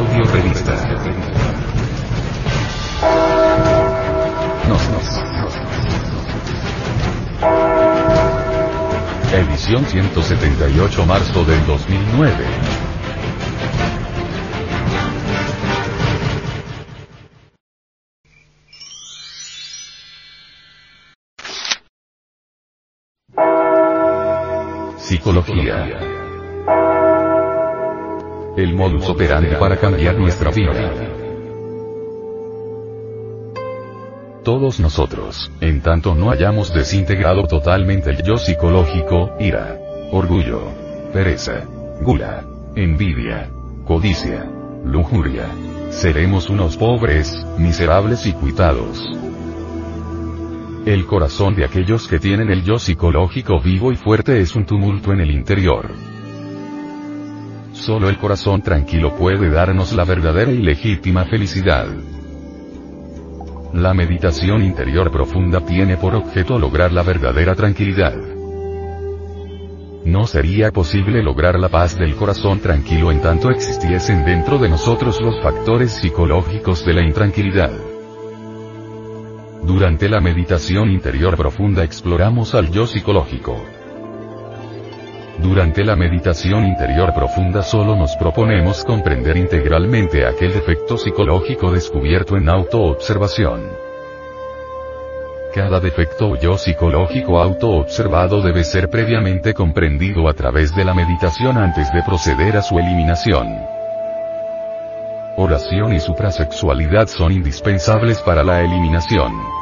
Audio Revista. Nos, nos. Edición 178 marzo del 2009. Psicología. El modus operandi para cambiar nuestra vida. Todos nosotros, en tanto no hayamos desintegrado totalmente el yo psicológico, ira, orgullo, pereza, gula, envidia, codicia, lujuria, seremos unos pobres, miserables y cuitados. El corazón de aquellos que tienen el yo psicológico vivo y fuerte es un tumulto en el interior. Solo el corazón tranquilo puede darnos la verdadera y legítima felicidad. La meditación interior profunda tiene por objeto lograr la verdadera tranquilidad. No sería posible lograr la paz del corazón tranquilo en tanto existiesen dentro de nosotros los factores psicológicos de la intranquilidad. Durante la meditación interior profunda exploramos al yo psicológico. Durante la meditación interior profunda solo nos proponemos comprender integralmente aquel defecto psicológico descubierto en autoobservación. Cada defecto o yo psicológico autoobservado debe ser previamente comprendido a través de la meditación antes de proceder a su eliminación. Oración y suprasexualidad son indispensables para la eliminación.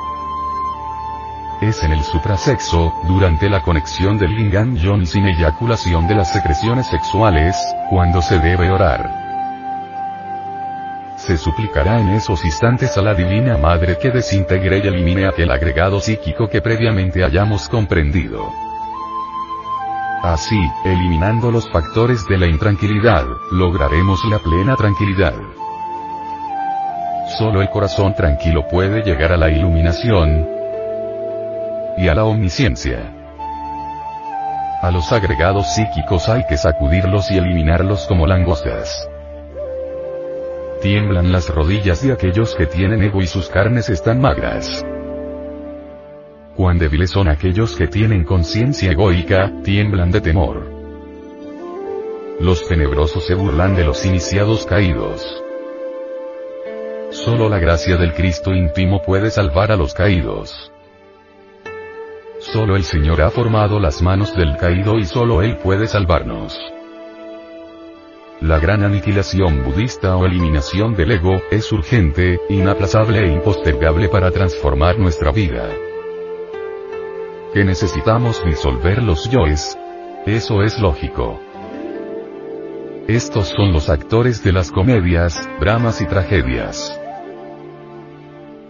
Es en el suprasexo, durante la conexión del lingam y sin eyaculación de las secreciones sexuales, cuando se debe orar. Se suplicará en esos instantes a la Divina Madre que desintegre y elimine aquel agregado psíquico que previamente hayamos comprendido. Así, eliminando los factores de la intranquilidad, lograremos la plena tranquilidad. Solo el corazón tranquilo puede llegar a la iluminación, y a la omnisciencia. A los agregados psíquicos hay que sacudirlos y eliminarlos como langostas. Tiemblan las rodillas de aquellos que tienen ego y sus carnes están magras. Cuán débiles son aquellos que tienen conciencia egoica, tiemblan de temor. Los tenebrosos se burlan de los iniciados caídos. Solo la gracia del Cristo íntimo puede salvar a los caídos. Solo el Señor ha formado las manos del caído y solo Él puede salvarnos. La gran aniquilación budista o eliminación del ego, es urgente, inaplazable e impostergable para transformar nuestra vida. ¿Que necesitamos disolver los yoes? Eso es lógico. Estos son los actores de las comedias, dramas y tragedias.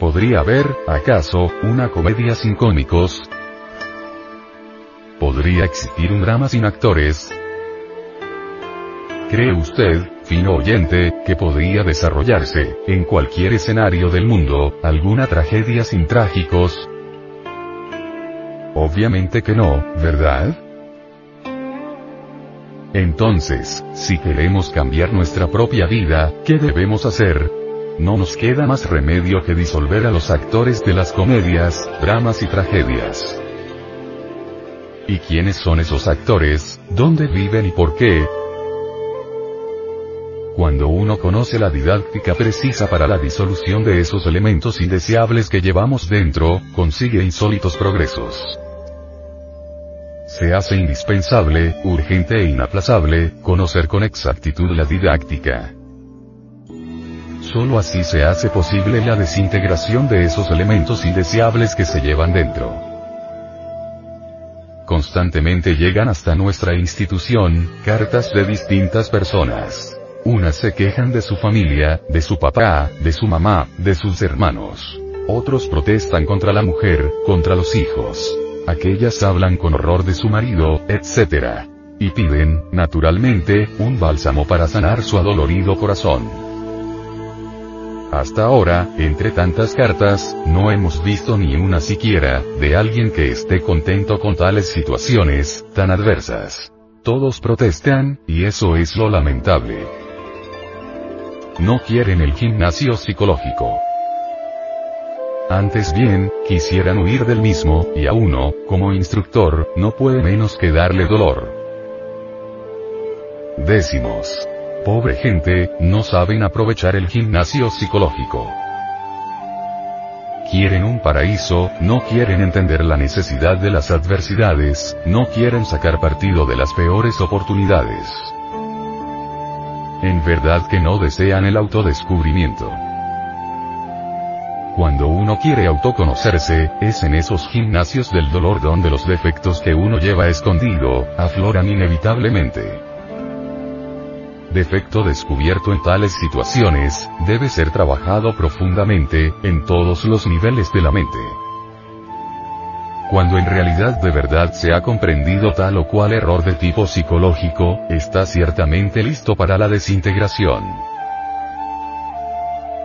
¿Podría haber, acaso, una comedia sin cómicos? ¿Podría existir un drama sin actores? ¿Cree usted, fino oyente, que podría desarrollarse, en cualquier escenario del mundo, alguna tragedia sin trágicos? Obviamente que no, ¿verdad? Entonces, si queremos cambiar nuestra propia vida, ¿qué debemos hacer? No nos queda más remedio que disolver a los actores de las comedias, dramas y tragedias. ¿Y quiénes son esos actores? ¿Dónde viven y por qué? Cuando uno conoce la didáctica precisa para la disolución de esos elementos indeseables que llevamos dentro, consigue insólitos progresos. Se hace indispensable, urgente e inaplazable, conocer con exactitud la didáctica. Solo así se hace posible la desintegración de esos elementos indeseables que se llevan dentro constantemente llegan hasta nuestra institución, cartas de distintas personas. Unas se quejan de su familia, de su papá, de su mamá, de sus hermanos. Otros protestan contra la mujer, contra los hijos. Aquellas hablan con horror de su marido, etc. Y piden, naturalmente, un bálsamo para sanar su adolorido corazón. Hasta ahora, entre tantas cartas, no hemos visto ni una siquiera, de alguien que esté contento con tales situaciones, tan adversas. Todos protestan, y eso es lo lamentable. no quieren el gimnasio psicológico. Antes bien, quisieran huir del mismo, y a uno, como instructor, no puede menos que darle dolor. Décimos. Pobre gente, no saben aprovechar el gimnasio psicológico. Quieren un paraíso, no quieren entender la necesidad de las adversidades, no quieren sacar partido de las peores oportunidades. En verdad que no desean el autodescubrimiento. Cuando uno quiere autoconocerse, es en esos gimnasios del dolor donde los defectos que uno lleva escondido, afloran inevitablemente. Defecto descubierto en tales situaciones, debe ser trabajado profundamente, en todos los niveles de la mente. Cuando en realidad de verdad se ha comprendido tal o cual error de tipo psicológico, está ciertamente listo para la desintegración.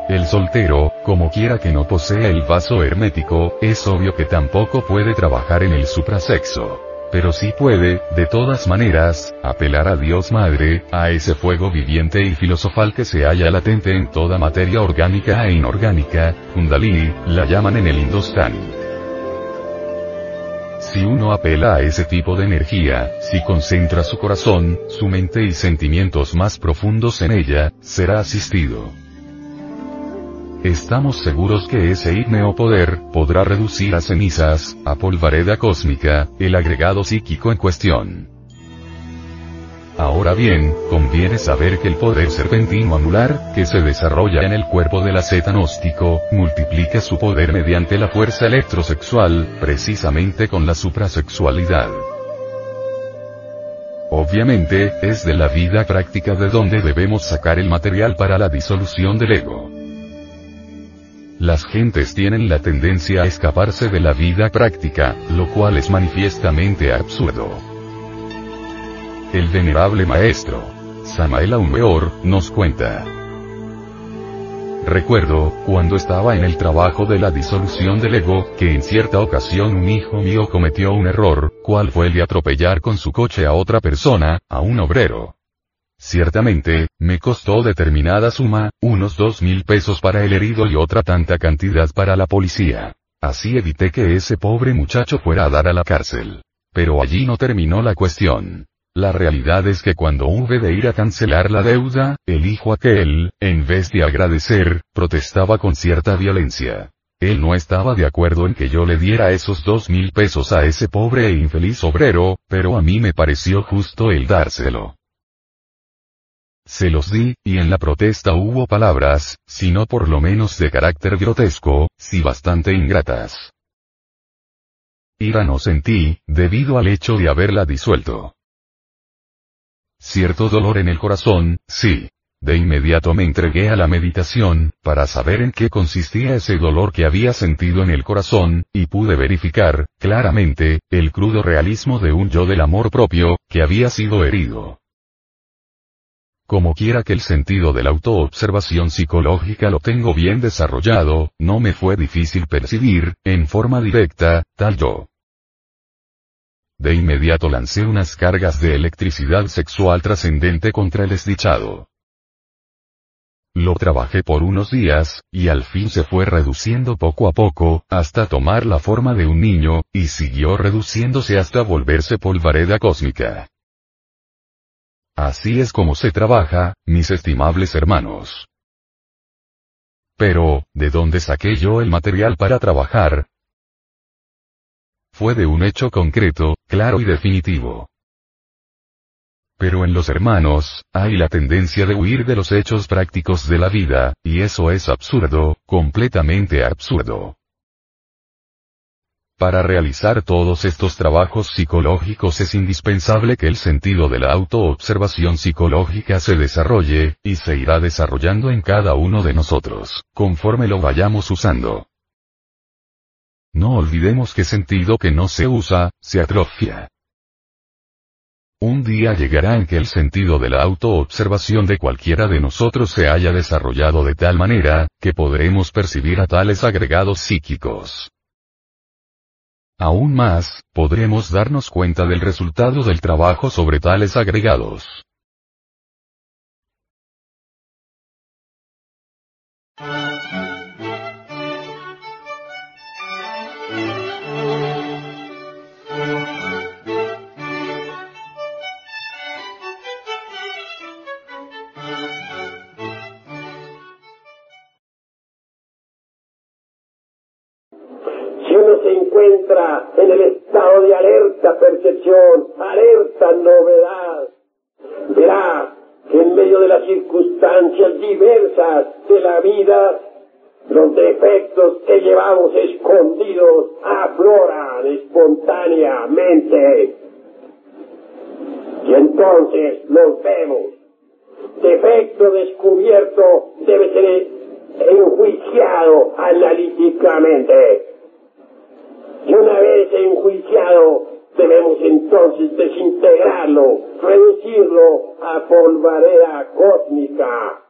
El soltero, como quiera que no posea el vaso hermético, es obvio que tampoco puede trabajar en el suprasexo. Pero sí puede, de todas maneras, apelar a Dios Madre, a ese fuego viviente y filosofal que se halla latente en toda materia orgánica e inorgánica, Kundalini, la llaman en el Hindustán. Si uno apela a ese tipo de energía, si concentra su corazón, su mente y sentimientos más profundos en ella, será asistido. Estamos seguros que ese o poder, podrá reducir a cenizas, a polvareda cósmica, el agregado psíquico en cuestión. Ahora bien, conviene saber que el poder serpentino anular, que se desarrolla en el cuerpo del asceta gnóstico, multiplica su poder mediante la fuerza electrosexual, precisamente con la suprasexualidad. Obviamente, es de la vida práctica de donde debemos sacar el material para la disolución del ego. Las gentes tienen la tendencia a escaparse de la vida práctica, lo cual es manifiestamente absurdo. El venerable maestro, Samael Aumeor, nos cuenta. Recuerdo, cuando estaba en el trabajo de la disolución del ego, que en cierta ocasión un hijo mío cometió un error, cual fue el de atropellar con su coche a otra persona, a un obrero. Ciertamente, me costó determinada suma, unos dos mil pesos para el herido y otra tanta cantidad para la policía. Así evité que ese pobre muchacho fuera a dar a la cárcel. Pero allí no terminó la cuestión. La realidad es que cuando hube de ir a cancelar la deuda, el hijo aquel, en vez de agradecer, protestaba con cierta violencia. Él no estaba de acuerdo en que yo le diera esos dos mil pesos a ese pobre e infeliz obrero, pero a mí me pareció justo el dárselo. Se los di, y en la protesta hubo palabras, si no por lo menos de carácter grotesco, si bastante ingratas. Ira no sentí, debido al hecho de haberla disuelto. Cierto dolor en el corazón, sí. De inmediato me entregué a la meditación, para saber en qué consistía ese dolor que había sentido en el corazón, y pude verificar, claramente, el crudo realismo de un yo del amor propio, que había sido herido. Como quiera que el sentido de la autoobservación psicológica lo tengo bien desarrollado, no me fue difícil percibir, en forma directa, tal yo. De inmediato lancé unas cargas de electricidad sexual trascendente contra el desdichado. Lo trabajé por unos días, y al fin se fue reduciendo poco a poco, hasta tomar la forma de un niño, y siguió reduciéndose hasta volverse polvareda cósmica. Así es como se trabaja, mis estimables hermanos. Pero, ¿de dónde saqué yo el material para trabajar? Fue de un hecho concreto, claro y definitivo. Pero en los hermanos, hay la tendencia de huir de los hechos prácticos de la vida, y eso es absurdo, completamente absurdo. Para realizar todos estos trabajos psicológicos es indispensable que el sentido de la autoobservación psicológica se desarrolle, y se irá desarrollando en cada uno de nosotros, conforme lo vayamos usando. No olvidemos que sentido que no se usa, se atrofia. Un día llegará en que el sentido de la autoobservación de cualquiera de nosotros se haya desarrollado de tal manera, que podremos percibir a tales agregados psíquicos. Aún más, podremos darnos cuenta del resultado del trabajo sobre tales agregados. Encuentra en el estado de alerta percepción, alerta novedad, verá que en medio de las circunstancias diversas de la vida, los defectos que llevamos escondidos afloran espontáneamente. Y entonces los vemos. Defecto descubierto debe ser enjuiciado analíticamente. Y una vez enjuiciado, debemos entonces desintegrarlo, reducirlo a polvareda cósmica.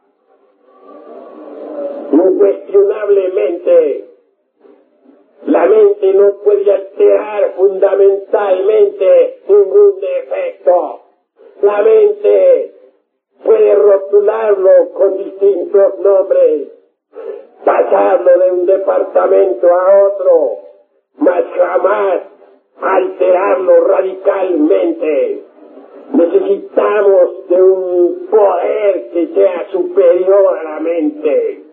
Incuestionablemente, la mente no puede alterar fundamentalmente ningún defecto. La mente puede rotularlo con distintos nombres, pasarlo de un departamento a otro, mas jamás alterarlo radicalmente. Necesitamos de un poder que sea superior a la mente.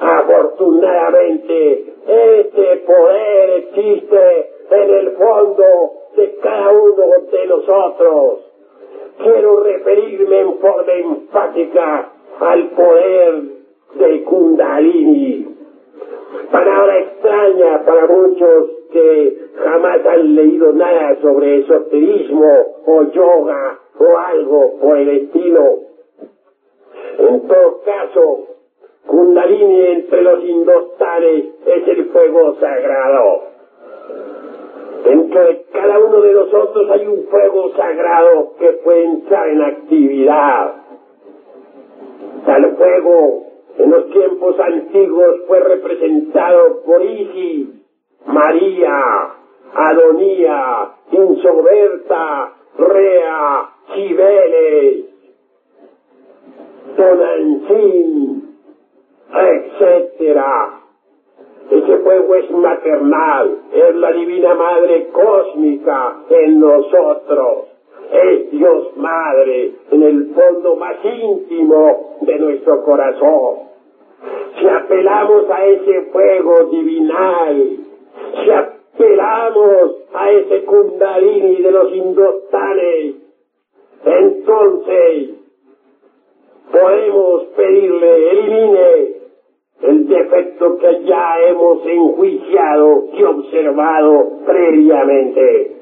Afortunadamente, este poder existe en el fondo de cada uno de nosotros. Quiero referirme en forma enfática al poder de Kundalini. Palabra extraña para muchos que jamás han leído nada sobre esoterismo o yoga o algo por el estilo. En todo caso, Kundalini entre los indostanes es el fuego sagrado. Dentro de cada uno de nosotros hay un fuego sagrado que puede entrar en actividad. Tal fuego en los tiempos antiguos fue representado por Isis, María, Adonía, Insoberta, Rea, Cibeles, Tonantzin, etcétera. Ese fuego es maternal, es la divina madre cósmica en nosotros. Es Dios Madre en el fondo más íntimo de nuestro corazón. Si apelamos a ese fuego divinal, si apelamos a ese kundalini de los indostanes, entonces podemos pedirle elimine el defecto que ya hemos enjuiciado y observado previamente.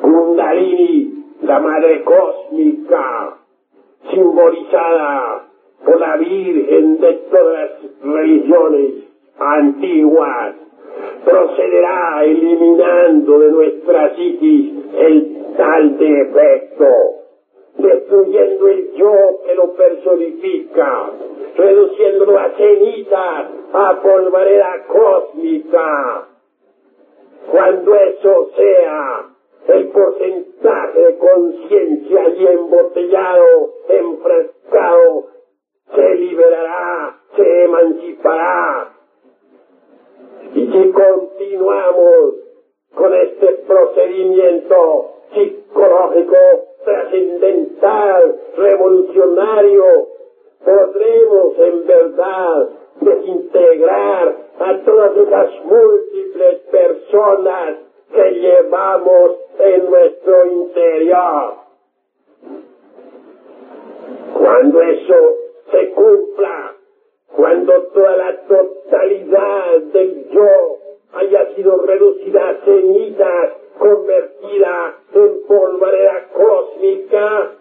Kundalini, la madre cósmica, simbolizada por la Virgen de todas las religiones antiguas, procederá eliminando de nuestra psiquis el tal defecto destruyendo el yo que lo personifica, reduciéndolo a cenizas, a polvareda cósmica. Cuando eso sea, el porcentaje de conciencia allí embotellado, enfrascado, se liberará, se emancipará. Si continuamos con este procedimiento psicológico trascendental, revolucionario, podremos en verdad desintegrar a todas esas múltiples personas que llevamos en nuestro interior. Cuando eso se cumpla, cuando toda la totalidad del yo haya sido reducida a cenizas, convertida en polvareda cósmica,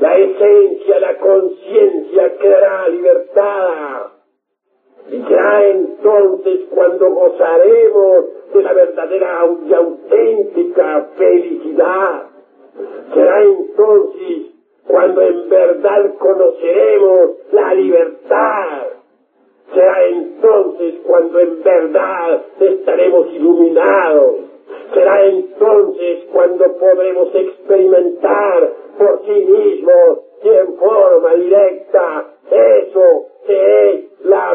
la esencia, la conciencia quedará libertada. Y será entonces cuando gozaremos de la verdadera y auténtica felicidad. Será entonces cuando en verdad conoceremos la libertad. Será entonces cuando en verdad estaremos iluminados. Será entonces cuando podremos experimentar por sí mismos y en forma directa eso que es la